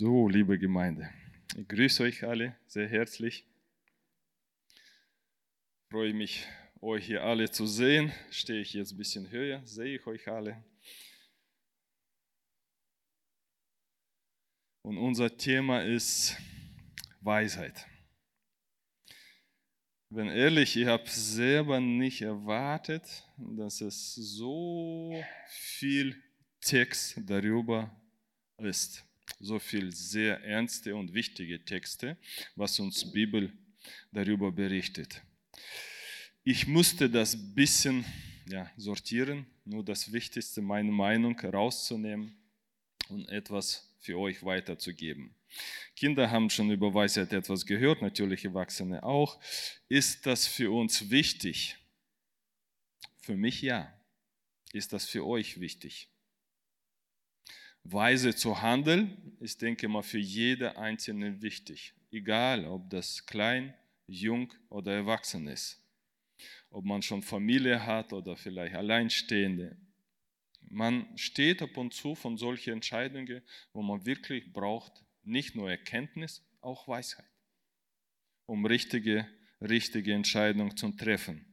So, liebe Gemeinde, ich grüße euch alle sehr herzlich. Ich freue mich, euch hier alle zu sehen. Stehe ich jetzt ein bisschen höher, sehe ich euch alle. Und unser Thema ist Weisheit. Wenn ehrlich, ich habe selber nicht erwartet, dass es so viel Text darüber ist so viel sehr ernste und wichtige Texte, was uns Bibel darüber berichtet. Ich musste das bisschen ja, sortieren, nur das Wichtigste, meine Meinung rauszunehmen und etwas für euch weiterzugeben. Kinder haben schon über Weisheit etwas gehört, natürlich Erwachsene auch. Ist das für uns wichtig? Für mich ja. Ist das für euch wichtig? Weise zu handeln, ist, denke ich mal, für jede Einzelne wichtig. Egal, ob das klein, jung oder erwachsen ist. Ob man schon Familie hat oder vielleicht Alleinstehende. Man steht ab und zu von solchen Entscheidungen, wo man wirklich braucht, nicht nur Erkenntnis, auch Weisheit, um richtige, richtige Entscheidungen zu treffen.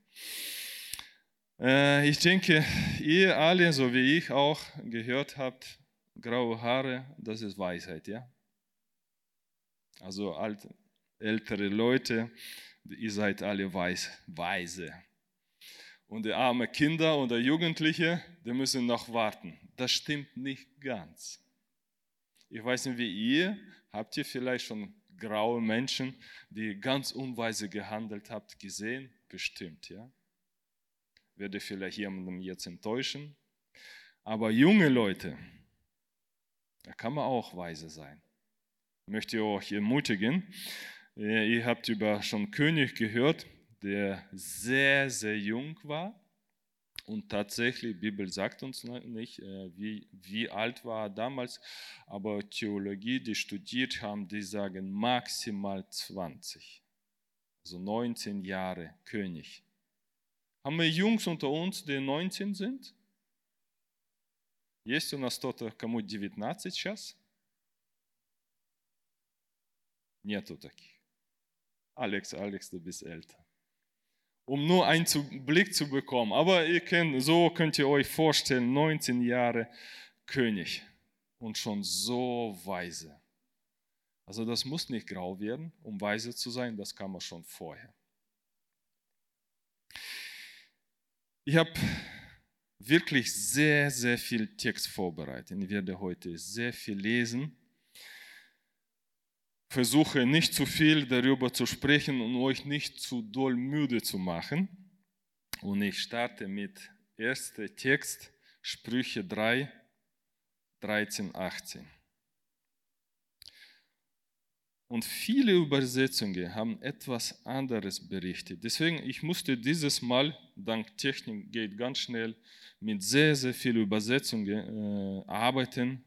Äh, ich denke, ihr alle, so wie ich auch gehört habt, graue Haare, das ist Weisheit, ja? Also alte, ältere Leute, ihr seid alle weiß, weise. Und die armen Kinder oder Jugendliche, die müssen noch warten. Das stimmt nicht ganz. Ich weiß nicht, wie ihr, habt ihr vielleicht schon graue Menschen, die ganz unweise gehandelt habt, gesehen? Bestimmt, ja? Werde vielleicht jemandem jetzt enttäuschen. Aber junge Leute, da kann man auch weise sein. Ich möchte euch ermutigen. Ihr habt über schon König gehört, der sehr, sehr jung war. Und tatsächlich, die Bibel sagt uns nicht, äh, wie, wie alt war er damals, aber Theologie, die studiert haben, die sagen maximal 20. Also 19 Jahre König. Haben wir Jungs unter uns, die 19 sind? Есть у нас кто-то, кому 19 сейчас? Нету таких. Alex, Alex, du bist älter. Um nur einen Blick zu bekommen. Aber ihr könnt, so könnt ihr euch vorstellen, 19 Jahre König und schon so weise. Also das muss nicht grau werden, um weise zu sein, das kann man schon vorher. Ich habe wirklich sehr, sehr viel Text vorbereitet. Ich werde heute sehr viel lesen. Versuche nicht zu viel darüber zu sprechen und euch nicht zu doll müde zu machen. Und ich starte mit erster Text, Sprüche 3, 13, 18. Und viele Übersetzungen haben etwas anderes berichtet. Deswegen, ich musste dieses Mal, dank Technik geht ganz schnell, mit sehr, sehr vielen Übersetzungen äh, arbeiten.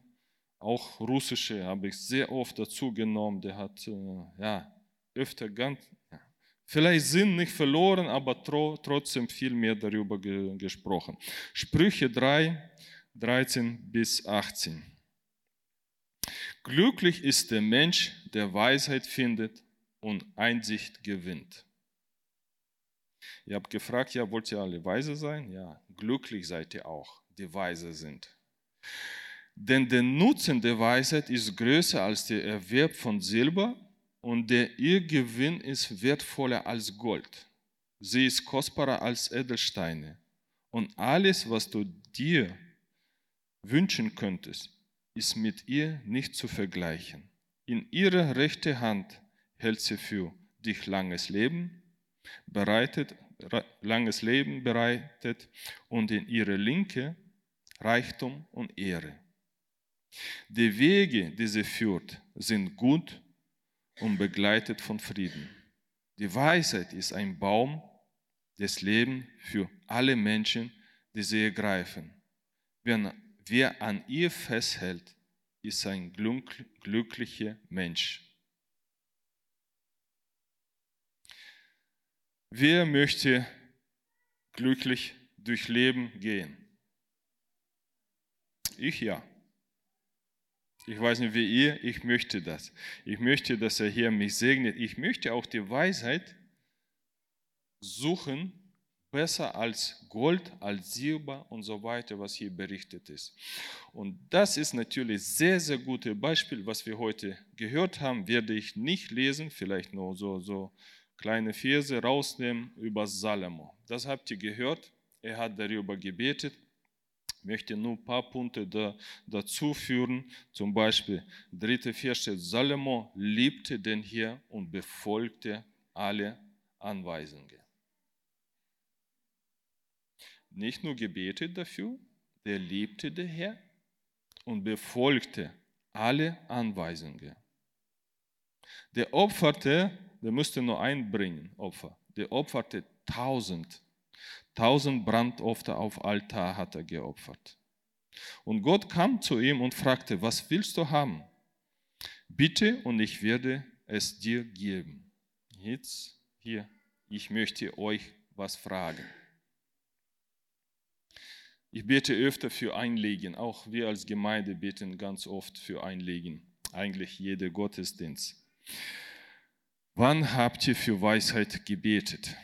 Auch russische habe ich sehr oft dazu genommen. Der hat äh, ja, öfter ganz, ja, vielleicht Sinn nicht verloren, aber tro, trotzdem viel mehr darüber ge, gesprochen. Sprüche 3, 13 bis 18. Glücklich ist der Mensch, der Weisheit findet und Einsicht gewinnt. Ihr habt gefragt, ja, wollt ihr alle weise sein? Ja, glücklich seid ihr auch, die weise sind. Denn der Nutzen der Weisheit ist größer als der Erwerb von Silber und der ihr Gewinn ist wertvoller als Gold. Sie ist kostbarer als Edelsteine. Und alles, was du dir wünschen könntest, ist mit ihr nicht zu vergleichen. In ihrer rechten Hand hält sie für dich langes Leben, bereitet, langes Leben bereitet und in ihrer Linke Reichtum und Ehre. Die Wege, die sie führt, sind gut und begleitet von Frieden. Die Weisheit ist ein Baum des Lebens für alle Menschen, die sie ergreifen. Wenn Wer an ihr festhält, ist ein glücklicher Mensch. Wer möchte glücklich durch Leben gehen? Ich ja. Ich weiß nicht, wie ihr, ich möchte das. Ich möchte, dass er hier mich segnet. Ich möchte auch die Weisheit suchen, besser als Gold, als Silber und so weiter, was hier berichtet ist. Und das ist natürlich sehr, sehr gutes Beispiel, was wir heute gehört haben, werde ich nicht lesen, vielleicht nur so, so kleine Verse rausnehmen über Salomo. Das habt ihr gehört, er hat darüber gebetet möchte nur ein paar Punkte da, dazu führen. Zum Beispiel, dritte Vers Salomo liebte den Herr und befolgte alle Anweisungen. Nicht nur gebetet dafür, der liebte den Herr und befolgte alle Anweisungen. Der opferte, der musste nur einbringen, Opfer. Der opferte tausend Tausend Brandopfer auf Altar hat er geopfert. Und Gott kam zu ihm und fragte, was willst du haben? Bitte und ich werde es dir geben. Jetzt hier, ich möchte euch was fragen. Ich bete öfter für Einlegen, auch wir als Gemeinde beten ganz oft für Einlegen, eigentlich jeder Gottesdienst. Wann habt ihr für Weisheit gebetet?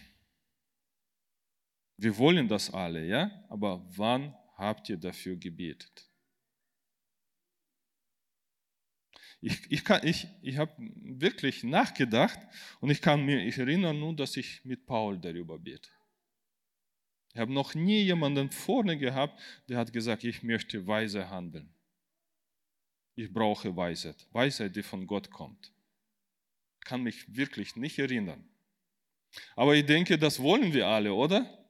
Wir wollen das alle, ja? Aber wann habt ihr dafür gebetet? Ich, ich, ich, ich habe wirklich nachgedacht und ich kann mir, ich erinnere nur, dass ich mit Paul darüber bete. Ich habe noch nie jemanden vorne gehabt, der hat gesagt, ich möchte weise handeln. Ich brauche Weisheit. Weisheit, die von Gott kommt. Ich kann mich wirklich nicht erinnern. Aber ich denke, das wollen wir alle, oder?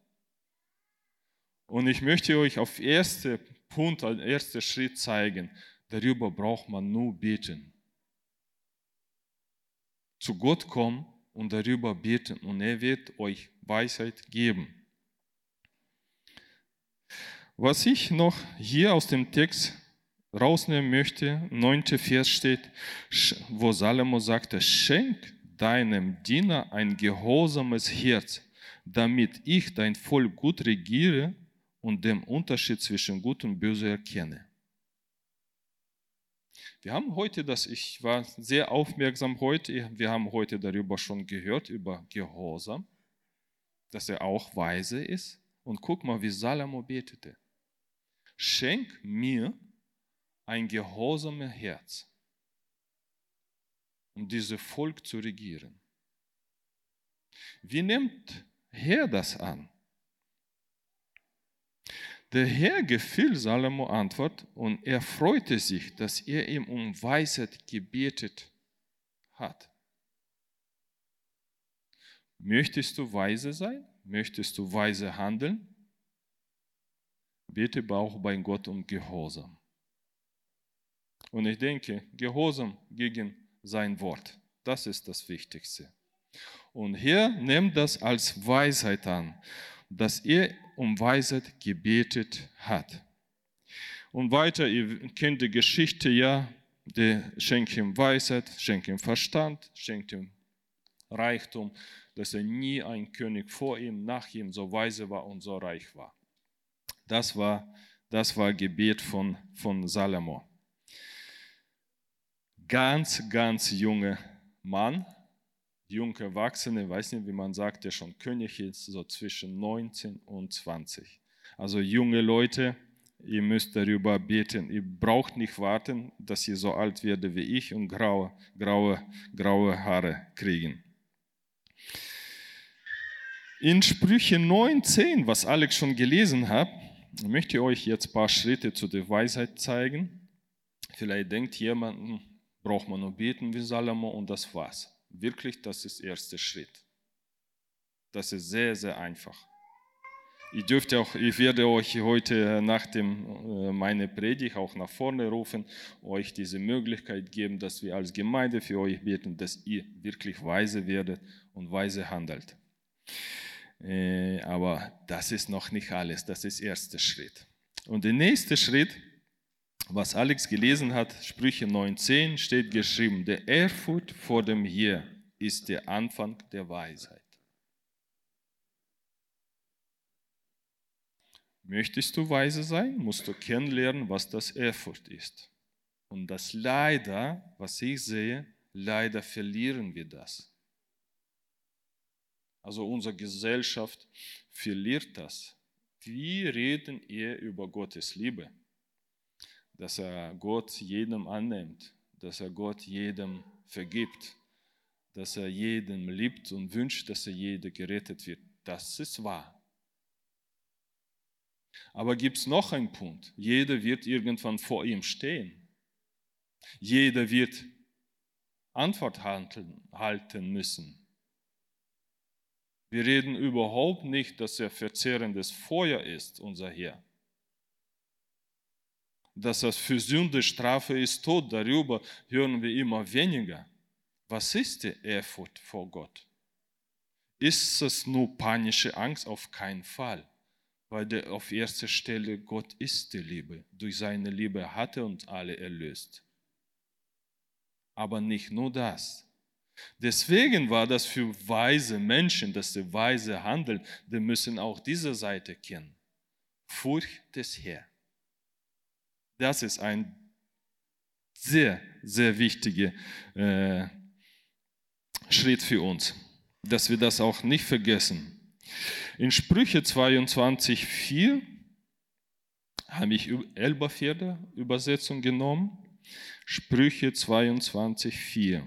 Und ich möchte euch auf ersten Punkt, als ersten Schritt zeigen, darüber braucht man nur beten. Zu Gott kommen und darüber beten und er wird euch Weisheit geben. Was ich noch hier aus dem Text rausnehmen möchte, neunte Vers steht, wo Salomo sagte, schenk deinem Diener ein gehorsames Herz, damit ich dein Volk gut regiere und den Unterschied zwischen Gut und Böse erkenne. Wir haben heute das, ich war sehr aufmerksam heute, wir haben heute darüber schon gehört, über Gehorsam, dass er auch weise ist. Und guck mal, wie Salomo betete. Schenk mir ein gehorsames Herz, um dieses Volk zu regieren. Wie nimmt Herr das an? Der Herr gefiel Salomo Antwort und er freute sich, dass er ihm um Weisheit gebetet hat. Möchtest du weise sein? Möchtest du weise handeln? Bete auch bei Gott um Gehorsam. Und ich denke, Gehorsam gegen sein Wort, das ist das Wichtigste. Und Herr nimmt das als Weisheit an dass er um Weisheit gebetet hat. Und weiter, ihr kennt die Geschichte ja, der schenkt ihm Weisheit, schenkt ihm Verstand, schenkt ihm Reichtum, dass er nie ein König vor ihm, nach ihm so weise war und so reich war. Das war, das war Gebet von, von Salomo. Ganz, ganz junger Mann, jung Erwachsene, weiß nicht, wie man sagt, der schon König ist, so zwischen 19 und 20. Also junge Leute, ihr müsst darüber beten. Ihr braucht nicht warten, dass ihr so alt werdet wie ich und graue, graue, graue Haare kriegen. In Sprüche 19, was Alex schon gelesen hat, möchte ich euch jetzt ein paar Schritte zu der Weisheit zeigen. Vielleicht denkt jemand, braucht man nur beten wie Salomo und das war's. Wirklich, das ist der erste Schritt. Das ist sehr, sehr einfach. Ich, dürfte auch, ich werde euch heute nach dem, äh, meine Predigt auch nach vorne rufen, euch diese Möglichkeit geben, dass wir als Gemeinde für euch beten, dass ihr wirklich weise werdet und weise handelt. Äh, aber das ist noch nicht alles, das ist der erste Schritt. Und der nächste Schritt, was Alex gelesen hat, Sprüche 19, steht geschrieben, der Ehrfurcht vor dem Herr ist der Anfang der Weisheit. Möchtest du weise sein, musst du kennenlernen, was das Ehrfurcht ist. Und das leider, was ich sehe, leider verlieren wir das. Also unsere Gesellschaft verliert das. Wie reden eher über Gottes Liebe? Dass er Gott jedem annimmt, dass er Gott jedem vergibt, dass er jeden liebt und wünscht, dass er jeder gerettet wird. Das ist wahr. Aber gibt es noch einen Punkt? Jeder wird irgendwann vor ihm stehen. Jeder wird Antwort halten müssen. Wir reden überhaupt nicht, dass er verzehrendes Feuer ist, unser Herr. Dass das für Sünde Strafe ist Tod, darüber hören wir immer weniger. Was ist die Ehrfurcht vor Gott? Ist es nur panische Angst? Auf keinen Fall. Weil der auf erster Stelle Gott ist die Liebe. Durch seine Liebe hat er uns alle erlöst. Aber nicht nur das. Deswegen war das für weise Menschen, dass sie weise handeln, die müssen auch diese Seite kennen. Furcht des Herrn. Das ist ein sehr, sehr wichtiger äh, Schritt für uns, dass wir das auch nicht vergessen. In Sprüche 22, 4 habe ich Elberfelder Übersetzung genommen. Sprüche 22, 4.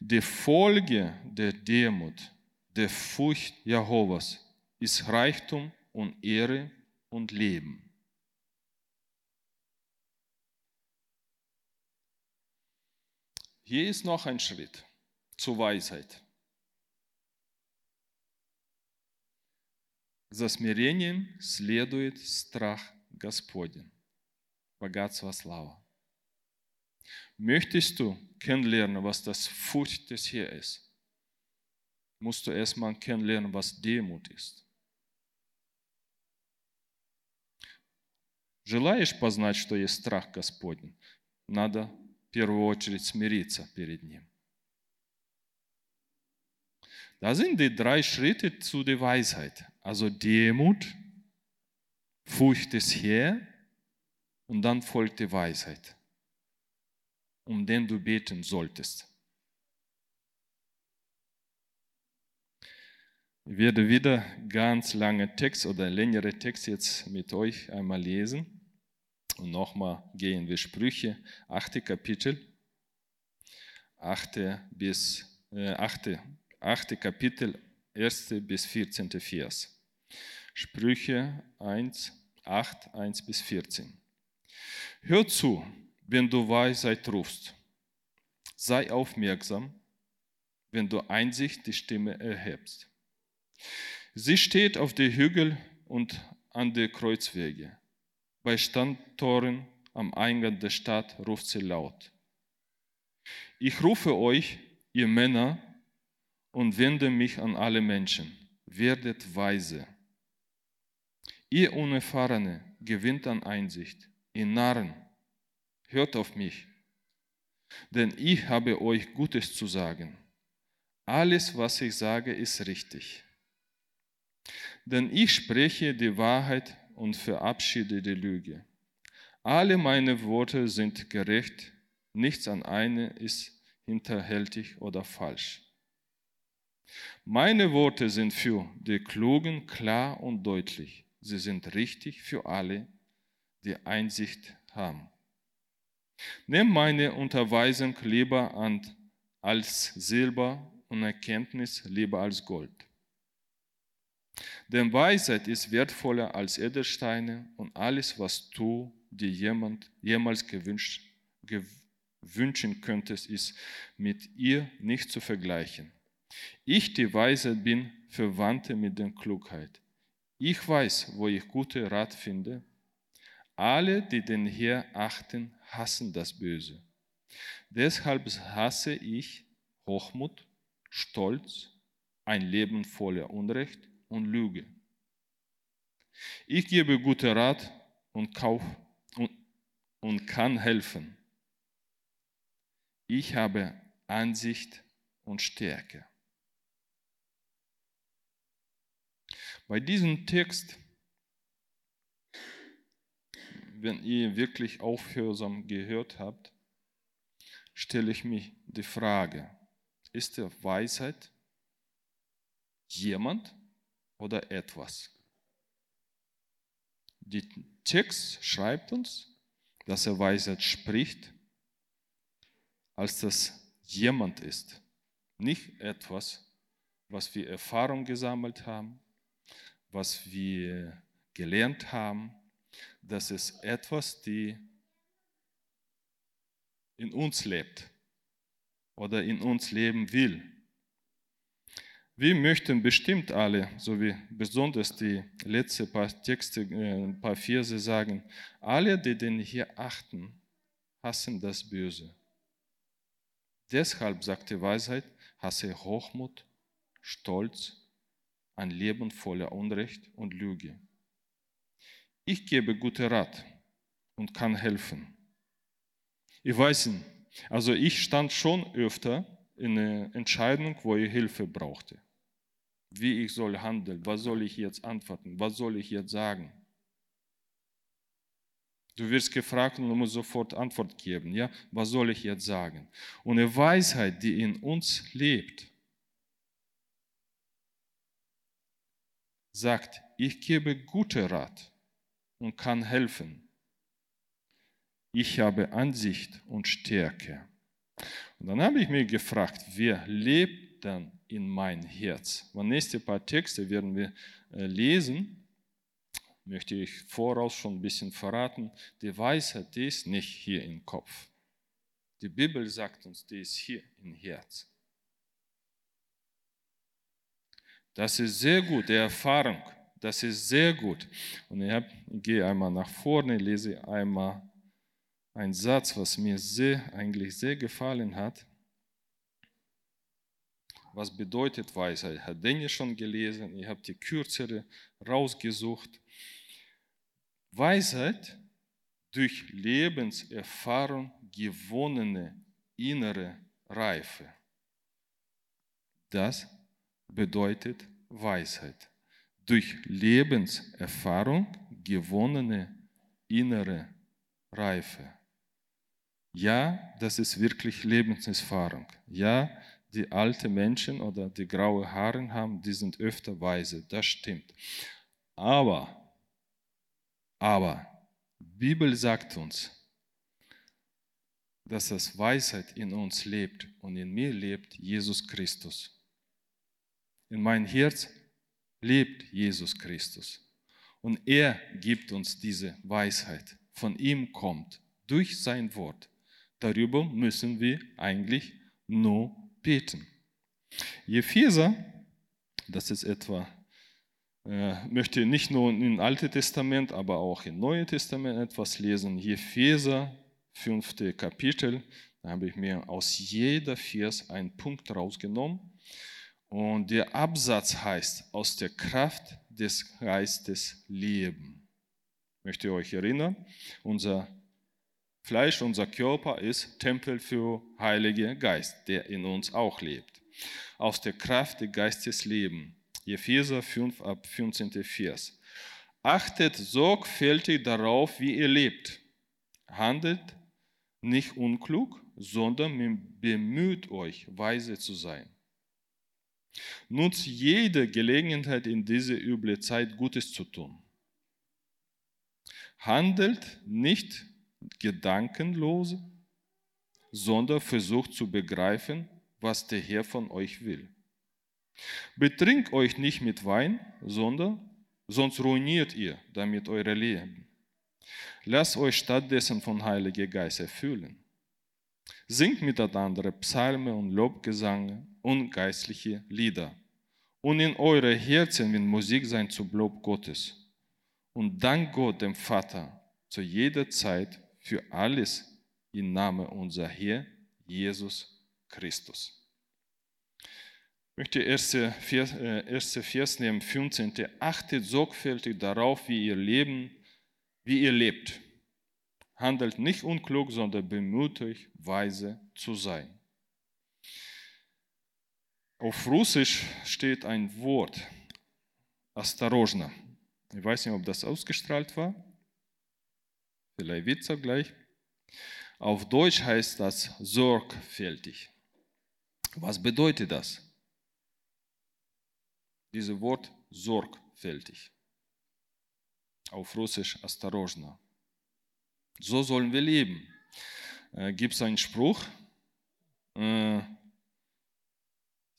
Die Folge der Demut, der Furcht Jehovas ist Reichtum und Ehre und Leben. Hier ist noch ein Schritt zur Weisheit. За смирением следует страх Господень, богатство слава. Möchtest du kennenlernen, was das Furcht des Herrn ist, musst du erstmal kennenlernen, was Demut ist. Желаешь познать, что есть страх Господень, надо в первую очередь смириться перед Ним. Da sind die drei Schritte zu der Weisheit. Also Demut, Furcht des Herrn und dann folgt die Weisheit um den du beten solltest. Ich werde wieder ganz lange Text oder längere Text jetzt mit euch einmal lesen. Und nochmal gehen wir Sprüche, 8. Kapitel, 8. bis äh, 8. 8. Kapitel, 1. bis 14. Vers. Sprüche 1, 8, 1 bis 14. Hör zu, wenn du Weisheit rufst. Sei aufmerksam, wenn du Einsicht die Stimme erhebst. Sie steht auf den Hügel und an den Kreuzwege. Bei Standtoren am Eingang der Stadt ruft sie laut. Ich rufe euch, ihr Männer, und wende mich an alle Menschen. Werdet weise. Ihr Unerfahrene gewinnt an Einsicht. Ihr Narren hört auf mich, denn ich habe euch Gutes zu sagen. Alles, was ich sage, ist richtig. Denn ich spreche die Wahrheit und verabschiede die Lüge. Alle meine Worte sind gerecht, nichts an eine ist hinterhältig oder falsch. Meine Worte sind für die Klugen klar und deutlich. Sie sind richtig für alle, die Einsicht haben. Nimm meine Unterweisung lieber an als Silber und Erkenntnis lieber als Gold. Denn Weisheit ist wertvoller als Edelsteine und alles, was du dir jemand jemals gewünscht, gewünschen könntest, ist mit ihr nicht zu vergleichen. Ich, die Weisheit, bin Verwandte mit der Klugheit. Ich weiß, wo ich gute Rat finde. Alle, die den Herr achten, hassen das Böse. Deshalb hasse ich Hochmut, Stolz, ein Leben voller Unrecht und Lüge. Ich gebe gute Rat und, kauf und, und kann helfen. Ich habe Ansicht und Stärke. Bei diesem Text wenn ihr wirklich aufhörsam gehört habt, stelle ich mich die Frage, ist der Weisheit jemand oder etwas? Der Text schreibt uns, dass er Weisheit spricht, als das jemand ist, nicht etwas, was wir Erfahrung gesammelt haben, was wir gelernt haben, das ist etwas, die in uns lebt oder in uns leben will. Wir möchten bestimmt alle, so wie besonders die letzten paar Texte, ein äh, paar Verse sagen, alle, die den hier achten, hassen das Böse. Deshalb, sagt die Weisheit, hasse Hochmut, Stolz, ein Leben voller Unrecht und Lüge. Ich gebe gute Rat und kann helfen. Ich weiß nicht, also ich stand schon öfter in einer Entscheidung, wo ich Hilfe brauchte wie ich soll handeln, was soll ich jetzt antworten, was soll ich jetzt sagen. Du wirst gefragt und du musst sofort Antwort geben. Ja, was soll ich jetzt sagen? Und eine Weisheit, die in uns lebt, sagt, ich gebe gute Rat und kann helfen. Ich habe Ansicht und Stärke. Und dann habe ich mich gefragt, wer lebt dann in mein Herz. Und nächste paar Texte werden wir äh, lesen. Möchte ich voraus schon ein bisschen verraten. Die Weisheit, die ist nicht hier im Kopf. Die Bibel sagt uns, die ist hier im Herz. Das ist sehr gut, die Erfahrung. Das ist sehr gut. Und ich, hab, ich gehe einmal nach vorne, lese einmal einen Satz, was mir sehr, eigentlich sehr gefallen hat. Was bedeutet Weisheit? Hat Dennis schon gelesen? Ich habe die kürzere rausgesucht. Weisheit durch Lebenserfahrung gewonnene innere Reife. Das bedeutet Weisheit. Durch Lebenserfahrung gewonnene innere Reife. Ja, das ist wirklich Lebenserfahrung. Ja, die alte Menschen oder die graue Haare haben, die sind öfter weise. Das stimmt. Aber, aber, Bibel sagt uns, dass das Weisheit in uns lebt und in mir lebt Jesus Christus. In mein Herz lebt Jesus Christus. Und er gibt uns diese Weisheit. Von ihm kommt durch sein Wort. Darüber müssen wir eigentlich nur beten. Epheser, das ist etwa, äh, möchte nicht nur im Alten Testament, aber auch im Neuen Testament etwas lesen. Epheser, fünfte Kapitel, da habe ich mir aus jeder Vers einen Punkt rausgenommen. Und der Absatz heißt, aus der Kraft des Geistes leben. Ich möchte euch erinnern, unser Fleisch, unser Körper ist Tempel für Heilige Geist, der in uns auch lebt. Aus der Kraft des Geistes leben. Epheser 5 ab 15. Vers. Achtet sorgfältig darauf, wie ihr lebt. Handelt nicht unklug, sondern bemüht euch, weise zu sein. Nutzt jede Gelegenheit in dieser üble Zeit Gutes zu tun. Handelt nicht gedankenlose, sondern versucht zu begreifen, was der Herr von euch will. Betrinkt euch nicht mit Wein, sondern sonst ruiniert ihr damit eure Leben. Lasst euch stattdessen von Heiliger Geist erfüllen. Singt miteinander Psalmen und Lobgesange und geistliche Lieder. Und in eure Herzen wird Musik sein zum Lob Gottes. Und dank Gott, dem Vater, zu jeder Zeit für alles im Namen unser Herr Jesus Christus. Ich möchte erste Vers, äh, erste Vers nehmen, 15. Achtet sorgfältig darauf, wie ihr leben, wie ihr lebt. Handelt nicht unklug, sondern bemüht euch, weise zu sein. Auf Russisch steht ein Wort, Astarojna. Ich weiß nicht, ob das ausgestrahlt war. Vielleicht wird es auch gleich. Auf Deutsch heißt das sorgfältig. Was bedeutet das? Dieses Wort sorgfältig. Auf Russisch Astarojna. So sollen wir leben. Äh, Gibt es einen Spruch? Äh,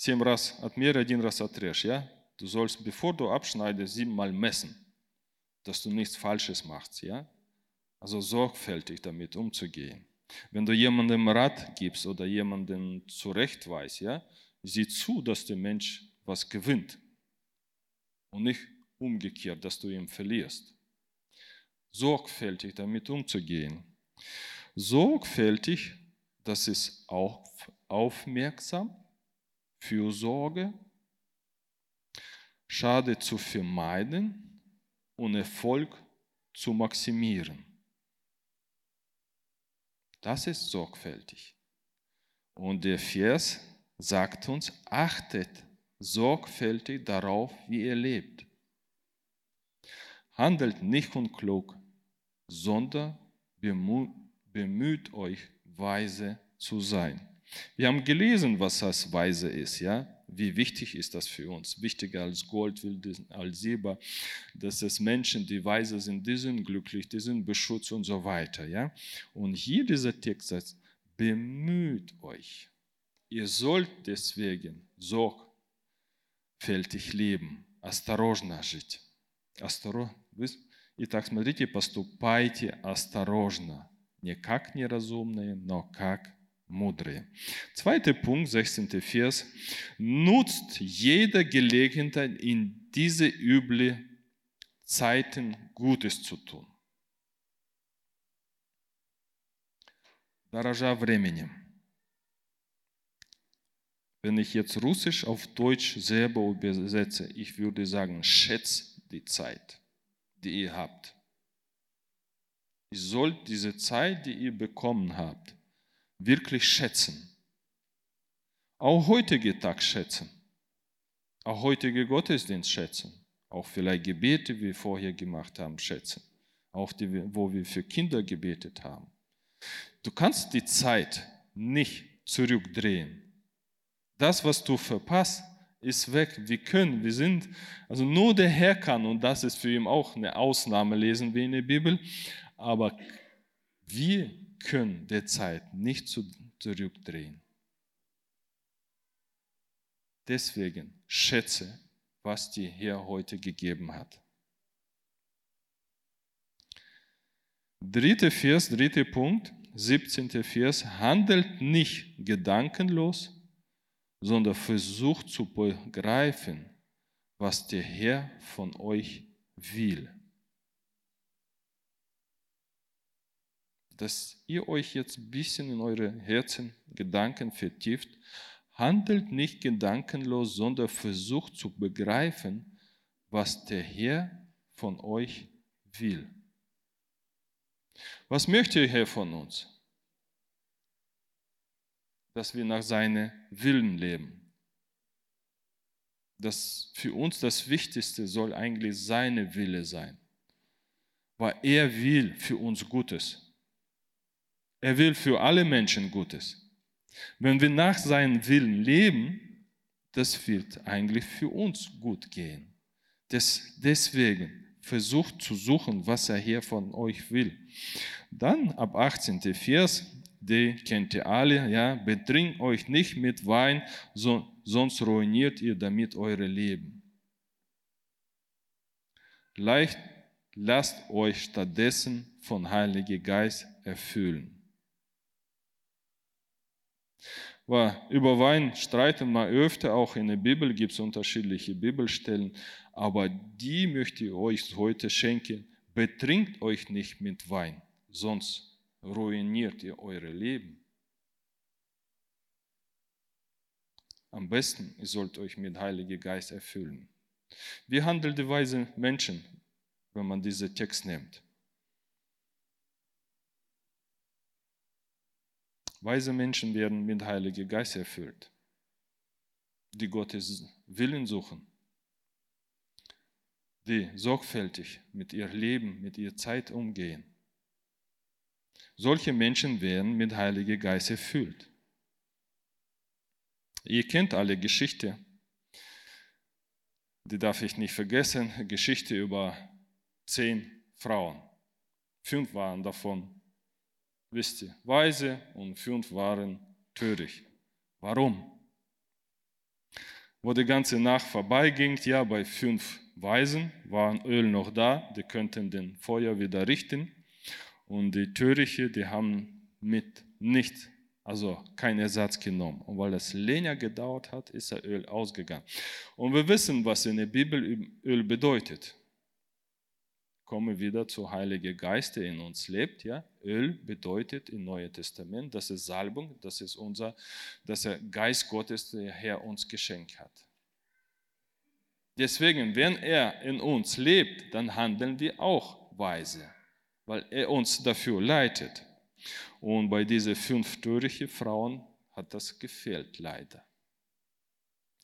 Sieben Rass hat mehr, ein Rass hat recht. Ja? Du sollst, bevor du abschneidest, siebenmal messen, dass du nichts Falsches machst. Ja? Also sorgfältig damit umzugehen. Wenn du jemandem Rat gibst oder jemandem zurechtweist, ja, sieh zu, dass der Mensch was gewinnt und nicht umgekehrt, dass du ihn verlierst. Sorgfältig damit umzugehen. Sorgfältig, das ist auch aufmerksam Fürsorge, Schade zu vermeiden und Erfolg zu maximieren. Das ist sorgfältig. Und der Vers sagt uns, achtet sorgfältig darauf, wie ihr lebt. Handelt nicht unklug, sondern bemüht euch, weise zu sein. Wir haben gelesen, was das Weise ist, ja? Wie wichtig ist das für uns? Wichtiger als Gold, als Silber, dass es Menschen, die weise sind, die sind glücklich, die sind beschützt und so weiter, ja? Und hier dieser Text sagt, bemüht euch. Ihr sollt deswegen sorgfältig leben, осторожно жить. Осторожно. Итак, смотрите, поступайте осторожно. Не как неразумные, но как Mudre. Zweiter Punkt, 16. Vers. Nutzt jede Gelegenheit, in diese üble Zeiten Gutes zu tun. Дорожа временем. Wenn ich jetzt Russisch auf Deutsch selber übersetze, ich würde sagen, schätzt die Zeit, die ihr habt. Ihr sollt diese Zeit, die ihr bekommen habt, wirklich schätzen. Auch heutige Tag schätzen. Auch heutige Gottesdienst schätzen. Auch vielleicht Gebete, wie wir vorher gemacht haben, schätzen. Auch die, wo wir für Kinder gebetet haben. Du kannst die Zeit nicht zurückdrehen. Das, was du verpasst, ist weg. Wir können, wir sind, also nur der Herr kann, und das ist für ihn auch eine Ausnahme, lesen wir in der Bibel, aber wir können der Zeit nicht zurückdrehen. Deswegen schätze, was dir Herr heute gegeben hat. Dritter Vers, dritter Punkt, 17. Vers, handelt nicht gedankenlos, sondern versucht zu begreifen, was der Herr von euch will. Dass ihr euch jetzt ein bisschen in eure Herzen Gedanken vertieft. Handelt nicht gedankenlos, sondern versucht zu begreifen, was der Herr von euch will. Was möchte der Herr von uns? Dass wir nach seinem Willen leben. Das für uns das Wichtigste soll eigentlich seine Wille sein. Weil er will für uns Gutes. Er will für alle Menschen Gutes. Wenn wir nach seinem Willen leben, das wird eigentlich für uns gut gehen. Das, deswegen versucht zu suchen, was er hier von euch will. Dann ab 18. Vers, die kennt ihr alle, ja, betrinkt euch nicht mit Wein, so, sonst ruiniert ihr damit eure Leben. Leicht lasst euch stattdessen von Heiligen Geist erfüllen. Weil über Wein streiten wir öfter, auch in der Bibel gibt es unterschiedliche Bibelstellen, aber die möchte ich euch heute schenken. Betrinkt euch nicht mit Wein, sonst ruiniert ihr eure Leben. Am besten, ihr sollt euch mit Heiligen Geist erfüllen. Wie handeln die weisen Menschen, wenn man diesen Text nimmt? Weise Menschen werden mit Heiliger Geist erfüllt, die Gottes Willen suchen, die sorgfältig mit ihr Leben, mit ihrer Zeit umgehen. Solche Menschen werden mit Heiliger Geist erfüllt. Ihr kennt alle Geschichte, die darf ich nicht vergessen, Geschichte über zehn Frauen. Fünf waren davon, wisst ihr, weise und fünf waren töricht. Warum? Wo die ganze Nacht vorbeiging, ja, bei fünf Weisen waren Öl noch da, die könnten den Feuer wieder richten. Und die Töriche, die haben mit nichts, also keinen Ersatz genommen. Und weil das länger gedauert hat, ist das Öl ausgegangen. Und wir wissen, was in der Bibel Öl bedeutet. Kommen wieder zu Heilige Geist, der in uns lebt. Ja? Öl bedeutet im Neuen Testament, das ist Salbung, das ist unser, das der Geist Gottes, der Herr uns geschenkt hat. Deswegen, wenn er in uns lebt, dann handeln wir auch weise, weil er uns dafür leitet. Und bei diesen fünf törichten Frauen hat das gefehlt, leider.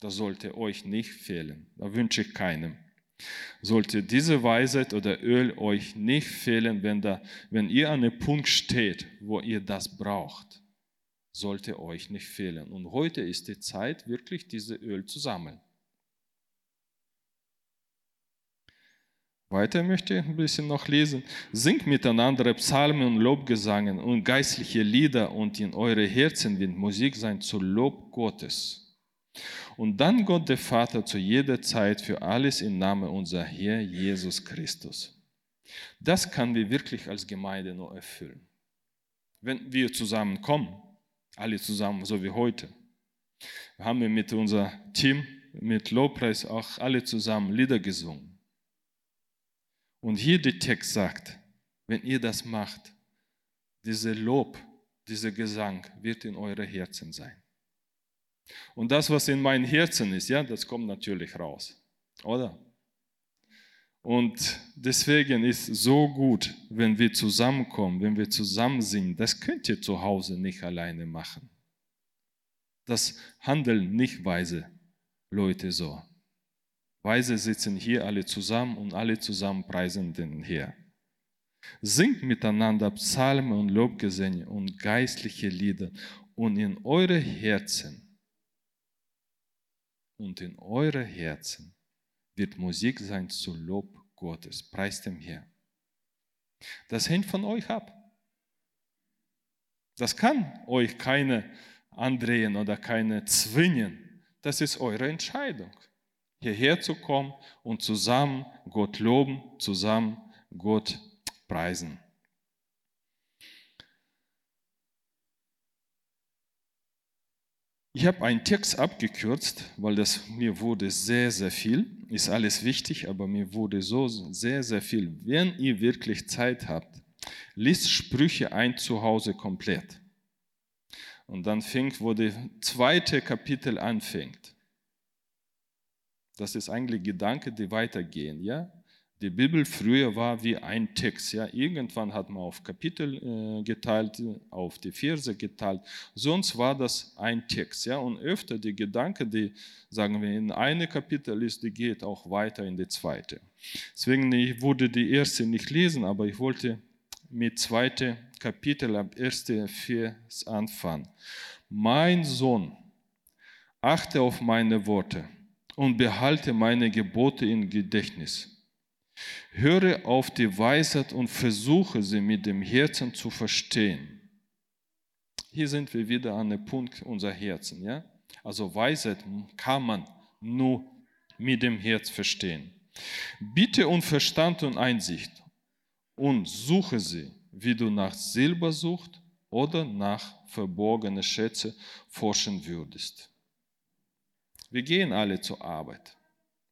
Das sollte euch nicht fehlen. Da wünsche ich keinem. Sollte diese Weisheit oder Öl euch nicht fehlen, wenn, da, wenn ihr an einem Punkt steht, wo ihr das braucht, sollte euch nicht fehlen. Und heute ist die Zeit, wirklich diese Öl zu sammeln. Weiter möchte ich ein bisschen noch lesen. Singt miteinander Psalmen und Lobgesangen und geistliche Lieder und in eure Herzen wird Musik sein zu Lob Gottes. Und dann Gott der Vater zu jeder Zeit für alles im Namen unser Herr Jesus Christus. Das kann wir wirklich als Gemeinde nur erfüllen. Wenn wir zusammenkommen, alle zusammen, so wie heute, haben wir mit unserem Team, mit Lobpreis auch alle zusammen Lieder gesungen. Und hier der Text sagt, wenn ihr das macht, dieser Lob, dieser Gesang wird in eure Herzen sein. Und das, was in meinem Herzen ist, ja, das kommt natürlich raus, oder? Und deswegen ist so gut, wenn wir zusammenkommen, wenn wir zusammen singen. Das könnt ihr zu Hause nicht alleine machen. Das handeln nicht weise Leute so. Weise sitzen hier alle zusammen und alle zusammen preisen den Herr. Singt miteinander Psalmen und Lobgesänge und geistliche Lieder und in eure Herzen und in eure Herzen wird Musik sein zu Lob Gottes. Preist dem Herrn. Das hängt von euch ab. Das kann euch keine andrehen oder keine zwingen. Das ist eure Entscheidung, hierher zu kommen und zusammen Gott loben, zusammen Gott preisen. Ich habe einen Text abgekürzt, weil das mir wurde sehr, sehr viel. Ist alles wichtig, aber mir wurde so sehr, sehr viel. Wenn ihr wirklich Zeit habt, liest Sprüche ein zu Hause komplett. Und dann fängt, wo das zweite Kapitel anfängt. Das ist eigentlich Gedanke, die weitergehen, ja? Die Bibel früher war wie ein Text. Ja? Irgendwann hat man auf Kapitel äh, geteilt, auf die Verse geteilt. Sonst war das ein Text. Ja? Und öfter die Gedanke, die, sagen wir, in eine Kapitel ist, die geht auch weiter in die zweite. Deswegen ich wurde die erste nicht lesen, aber ich wollte mit zweite Kapitel ab erste Vers anfangen. Mein Sohn, achte auf meine Worte und behalte meine Gebote in Gedächtnis Höre auf die Weisheit und versuche sie mit dem Herzen zu verstehen. Hier sind wir wieder an dem Punkt unser Herzen. Ja? Also Weisheit kann man nur mit dem Herz verstehen. Bitte um Verstand und Einsicht und suche sie, wie du nach Silber suchst oder nach verborgene Schätze forschen würdest. Wir gehen alle zur Arbeit.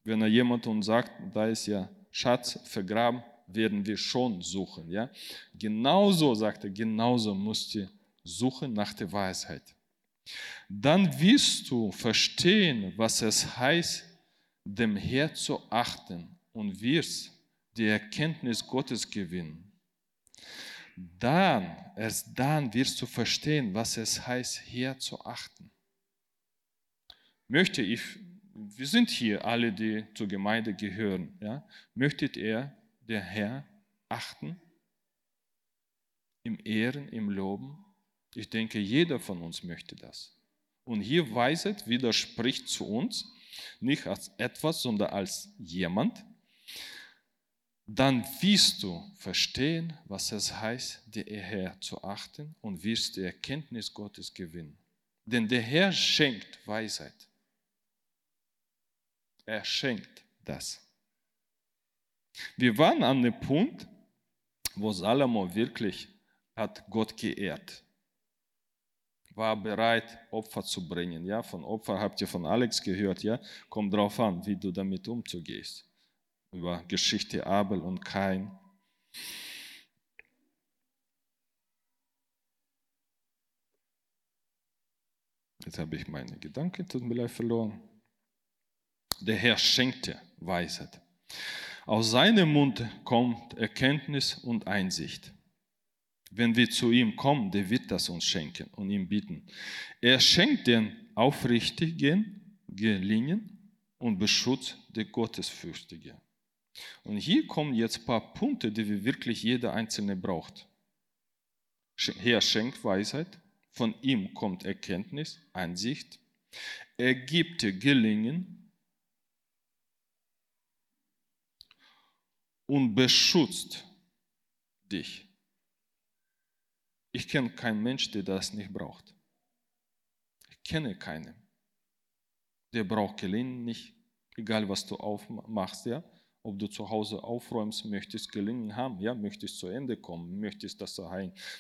Wenn jemand uns sagt, da ist ja Schatz vergraben, werden wir schon suchen. Ja? Genauso, sagt er, genauso musst du suchen nach der Weisheit. Dann wirst du verstehen, was es heißt, dem Herr zu achten und wirst die Erkenntnis Gottes gewinnen. Dann, erst dann wirst du verstehen, was es heißt, Herr zu achten. Möchte ich wir sind hier alle, die zur Gemeinde gehören. Ja? Möchtet ihr der Herr achten? im Ehren, im Loben. Ich denke, jeder von uns möchte das. Und hier Weisheit widerspricht zu uns, nicht als etwas, sondern als jemand. Dann wirst du verstehen, was es heißt, den Herr zu achten und wirst die Erkenntnis Gottes gewinnen. Denn der Herr schenkt Weisheit. Er schenkt das. Wir waren an dem Punkt, wo Salomo wirklich hat Gott geehrt. War bereit, Opfer zu bringen. Ja, von Opfer habt ihr von Alex gehört. Ja, kommt drauf an, wie du damit umzugehst. Über Geschichte Abel und Kain. Jetzt habe ich meine Gedanken, tut mir leid, verloren. Der Herr schenkte Weisheit. Aus seinem Mund kommt Erkenntnis und Einsicht. Wenn wir zu ihm kommen, der wird das uns schenken und ihm bieten. Er schenkt den Aufrichtigen Gelingen und beschützt den Gottesfürchtigen. Und hier kommen jetzt ein paar Punkte, die wir wirklich jeder Einzelne braucht. Er schenkt Weisheit, von ihm kommt Erkenntnis, Einsicht. Er gibt Gelingen und beschützt dich. Ich kenne keinen Mensch, der das nicht braucht. Ich kenne keinen. Der braucht Gelingen nicht, egal was du aufmachst, ja. Ob du zu Hause aufräumst, möchtest Gelingen haben, ja, möchtest zu Ende kommen, möchtest, dass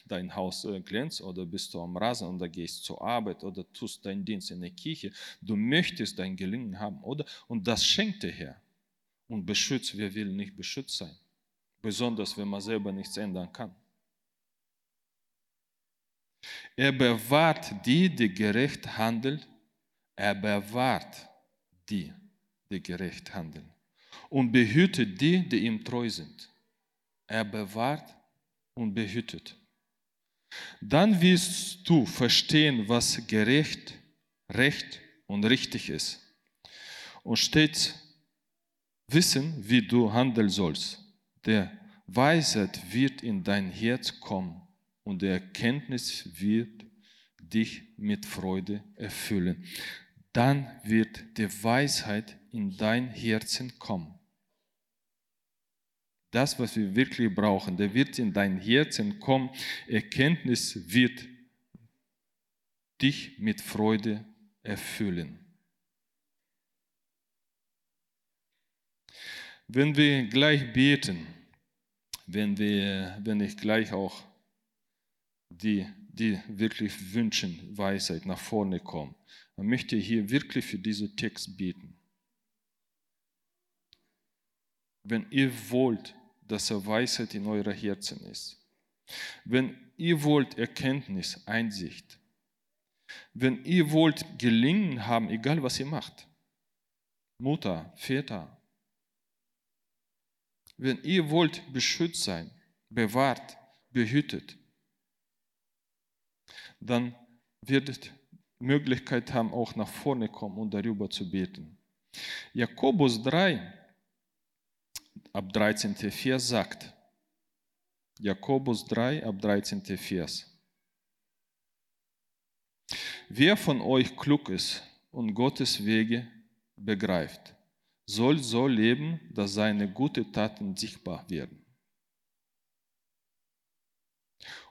dein Haus äh, glänzt oder bist du am Rasen oder gehst zur Arbeit oder tust deinen Dienst in der Kirche. Du möchtest dein Gelingen haben, oder? Und das schenkt der Herr. Und beschützt, wer will nicht beschützt sein? Besonders, wenn man selber nichts ändern kann. Er bewahrt die, die gerecht handeln. Er bewahrt die, die gerecht handeln. Und behütet die, die ihm treu sind. Er bewahrt und behütet. Dann wirst du verstehen, was gerecht, recht und richtig ist. Und stets wissen, wie du handeln sollst. Der Weisheit wird in dein Herz kommen und die Erkenntnis wird dich mit Freude erfüllen. Dann wird die Weisheit in dein Herzen kommen. Das, was wir wirklich brauchen, der wird in dein Herzen kommen. Erkenntnis wird dich mit Freude erfüllen. Wenn wir gleich beten, wenn, wir, wenn ich gleich auch die, die wirklich wünschen, Weisheit nach vorne kommen. Man möchte hier wirklich für diesen Text beten. Wenn ihr wollt, dass er Weisheit in eurer Herzen ist, wenn ihr wollt Erkenntnis, Einsicht, wenn ihr wollt Gelingen haben, egal was ihr macht, Mutter, Väter, wenn ihr wollt beschützt sein, bewahrt, behütet, dann werdet Möglichkeit haben, auch nach vorne kommen und darüber zu beten. Jakobus 3, ab 13. Vers sagt, Jakobus 3, ab 13. Vers. Wer von euch klug ist und Gottes Wege begreift, soll so leben, dass seine guten Taten sichtbar werden.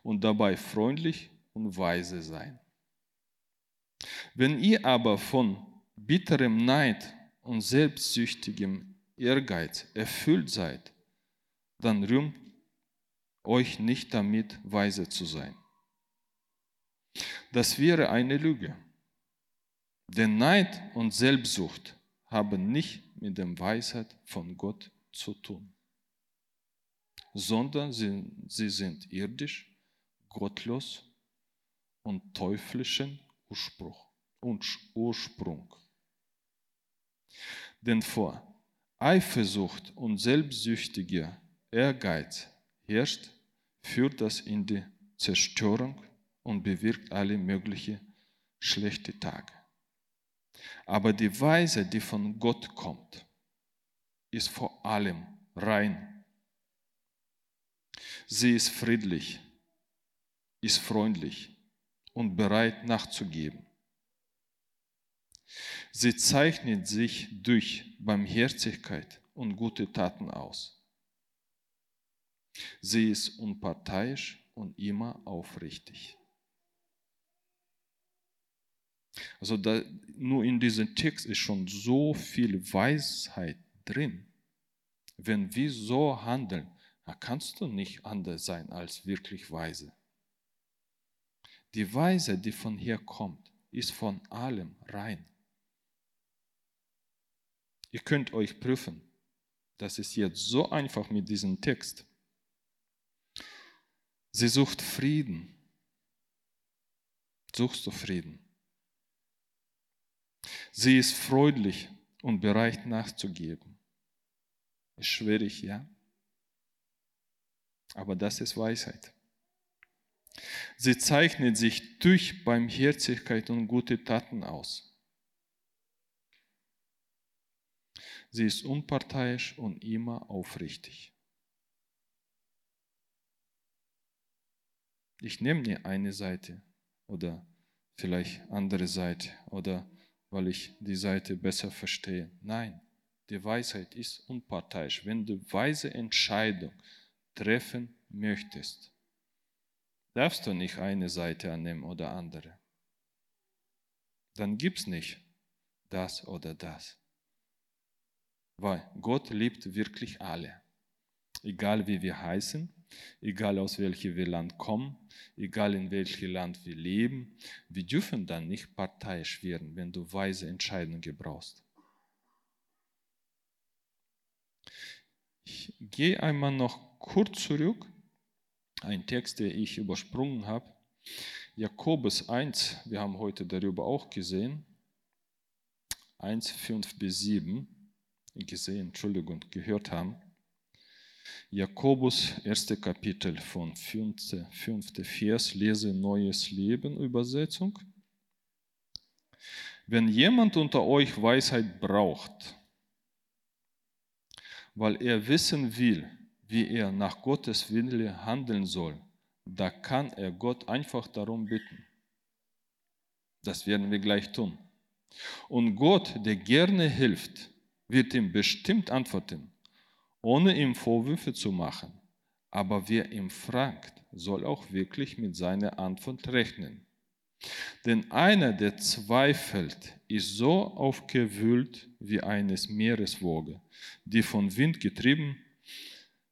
Und dabei freundlich und weise sein. Wenn ihr aber von bitterem Neid und selbstsüchtigem Ehrgeiz erfüllt seid, dann rühmt euch nicht damit, weise zu sein. Das wäre eine Lüge. Denn Neid und Selbstsucht haben nicht mit der Weisheit von Gott zu tun, sondern sie, sie sind irdisch, gottlos und teuflischen Ursprung. Denn vor Eifersucht und selbstsüchtiger Ehrgeiz herrscht, führt das in die Zerstörung und bewirkt alle möglichen schlechte Tage. Aber die Weise, die von Gott kommt, ist vor allem rein. Sie ist friedlich, ist freundlich und bereit nachzugeben. Sie zeichnet sich durch Barmherzigkeit und gute Taten aus. Sie ist unparteiisch und immer aufrichtig. Also da, nur in diesem Text ist schon so viel Weisheit drin. Wenn wir so handeln, dann kannst du nicht anders sein als wirklich weise. Die Weise, die von hier kommt, ist von allem rein. Ihr könnt euch prüfen. Das ist jetzt so einfach mit diesem Text. Sie sucht Frieden. Suchst du Frieden? Sie ist freundlich und bereit nachzugeben. Ist schwierig, ja? Aber das ist Weisheit. Sie zeichnet sich durch Barmherzigkeit und gute Taten aus. Sie ist unparteiisch und immer aufrichtig. Ich nehme nie eine Seite oder vielleicht andere Seite oder weil ich die Seite besser verstehe. Nein, die Weisheit ist unparteiisch. Wenn du weise Entscheidung treffen möchtest, darfst du nicht eine Seite annehmen oder andere. Dann gibt es nicht das oder das. Weil Gott liebt wirklich alle. Egal wie wir heißen, egal aus welchem wir Land kommen, egal in welchem Land wir leben, wir dürfen dann nicht parteiisch werden, wenn du weise Entscheidungen gebrauchst. Ich gehe einmal noch kurz zurück, ein Text, den ich übersprungen habe. Jakobus 1, wir haben heute darüber auch gesehen, 1, 5 bis 7 gesehen, Entschuldigung, gehört haben. Jakobus, erste Kapitel von 5. 5. Vers, lese Neues Leben Übersetzung. Wenn jemand unter euch Weisheit braucht, weil er wissen will, wie er nach Gottes Wille handeln soll, da kann er Gott einfach darum bitten. Das werden wir gleich tun. Und Gott, der gerne hilft, wird ihm bestimmt antworten, ohne ihm Vorwürfe zu machen. Aber wer ihn fragt, soll auch wirklich mit seiner Antwort rechnen. Denn einer, der zweifelt, ist so aufgewühlt wie eines Meereswoge, die von Wind getrieben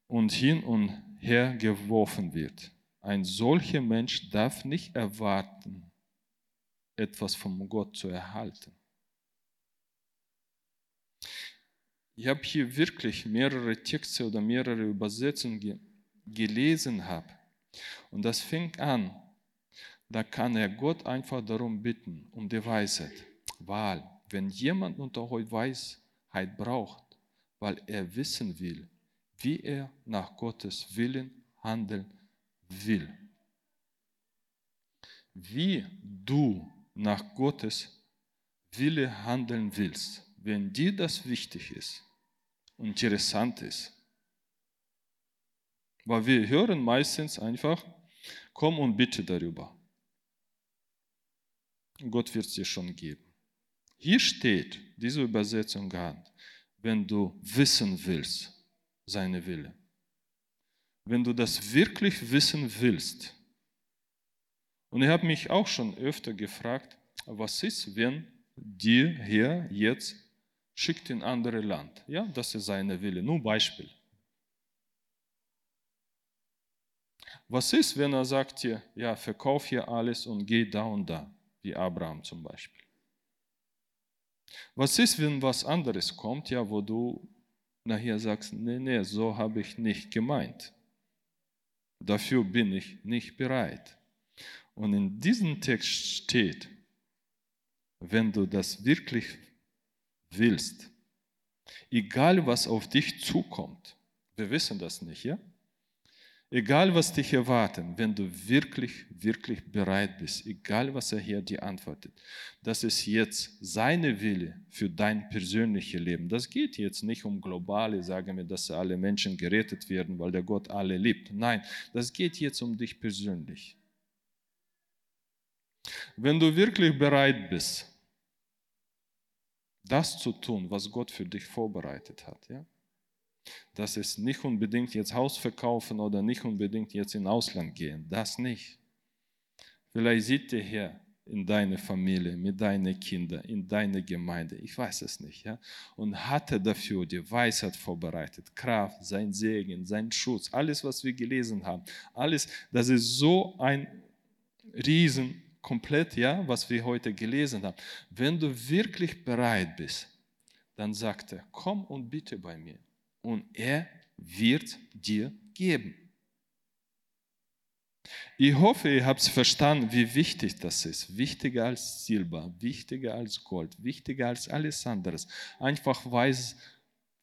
und hin und her geworfen wird. Ein solcher Mensch darf nicht erwarten, etwas von Gott zu erhalten. Ich habe hier wirklich mehrere Texte oder mehrere Übersetzungen gelesen habe. Und das fängt an, da kann er Gott einfach darum bitten, um die Weisheit. Weil, wenn jemand unter euch Weisheit braucht, weil er wissen will, wie er nach Gottes Willen handeln will. Wie du nach Gottes Wille handeln willst, wenn dir das wichtig ist, interessant ist. Weil wir hören meistens einfach, komm und bitte darüber. Gott wird es dir schon geben. Hier steht diese Übersetzung an, wenn du wissen willst, seine Wille. Wenn du das wirklich wissen willst. Und ich habe mich auch schon öfter gefragt, was ist, wenn dir hier jetzt schickt in andere Land. Ja, das ist seine Wille. Nur Beispiel. Was ist, wenn er sagt dir, ja, verkauf hier alles und geh da und da, wie Abraham zum Beispiel? Was ist, wenn was anderes kommt, ja, wo du nachher sagst, nee, nee, so habe ich nicht gemeint. Dafür bin ich nicht bereit. Und in diesem Text steht, wenn du das wirklich willst. Egal, was auf dich zukommt. Wir wissen das nicht, ja? Egal, was dich erwartet, wenn du wirklich, wirklich bereit bist, egal, was er hier dir antwortet, das ist jetzt seine Wille für dein persönliches Leben. Das geht jetzt nicht um globale, sagen wir, dass alle Menschen gerettet werden, weil der Gott alle liebt. Nein, das geht jetzt um dich persönlich. Wenn du wirklich bereit bist, das zu tun, was Gott für dich vorbereitet hat, ja? Das ist nicht unbedingt jetzt Haus verkaufen oder nicht unbedingt jetzt in Ausland gehen, das nicht. Vielleicht sieht der Herr in deine Familie, mit deinen Kindern, in deine Gemeinde, ich weiß es nicht, ja, und hatte dafür die Weisheit vorbereitet, Kraft, sein Segen, sein Schutz, alles, was wir gelesen haben, alles, das ist so ein Riesen komplett, ja, was wir heute gelesen haben. Wenn du wirklich bereit bist, dann sagt er, komm und bitte bei mir und er wird dir geben. Ich hoffe, ihr habt verstanden, wie wichtig das ist. Wichtiger als Silber, wichtiger als Gold, wichtiger als alles andere. Einfach weise,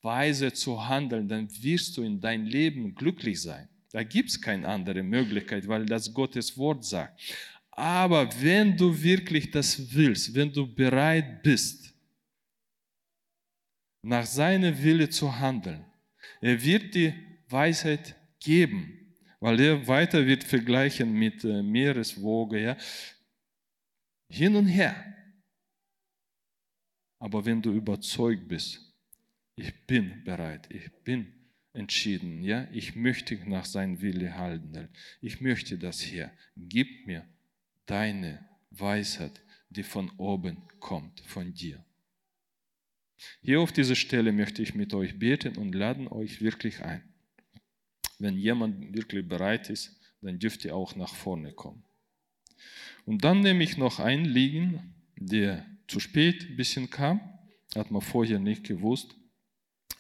weise zu handeln, dann wirst du in dein Leben glücklich sein. Da gibt es keine andere Möglichkeit, weil das Gottes Wort sagt. Aber wenn du wirklich das willst, wenn du bereit bist, nach seinem Wille zu handeln, er wird die Weisheit geben weil er weiter wird vergleichen mit äh, Meereswoge, ja. Hin und her. Aber wenn du überzeugt bist, ich bin bereit, ich bin entschieden, ja, ich möchte nach seinem Wille handeln, ich möchte das hier, gib mir deine Weisheit, die von oben kommt, von dir. Hier auf dieser Stelle möchte ich mit euch beten und laden euch wirklich ein. Wenn jemand wirklich bereit ist, dann dürft ihr auch nach vorne kommen. Und dann nehme ich noch einen liegen, der zu spät ein bisschen kam, hat man vorher nicht gewusst.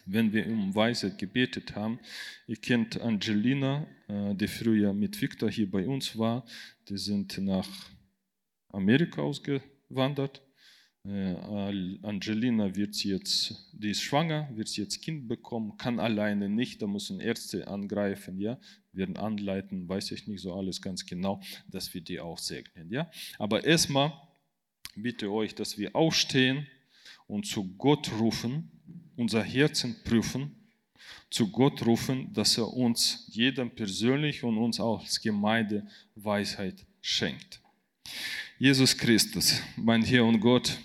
Wenn wir um Weisheit gebetet haben, ihr kennt Angelina, äh, die früher mit Victor hier bei uns war, die sind nach Amerika ausgewandert äh, Angelina wird jetzt, die ist schwanger, wird jetzt Kind bekommen, kann alleine nicht, da müssen Ärzte angreifen, ja, werden anleiten, weiß ich nicht so alles ganz genau, dass wir die auch segnen, ja. Aber erstmal bitte euch, dass wir aufstehen und zu Gott rufen, unser Herzen prüfen, zu Gott rufen, dass er uns jedem persönlich und uns auch als Gemeinde Weisheit schenkt. Jesus Christus, mein Herr und Gott,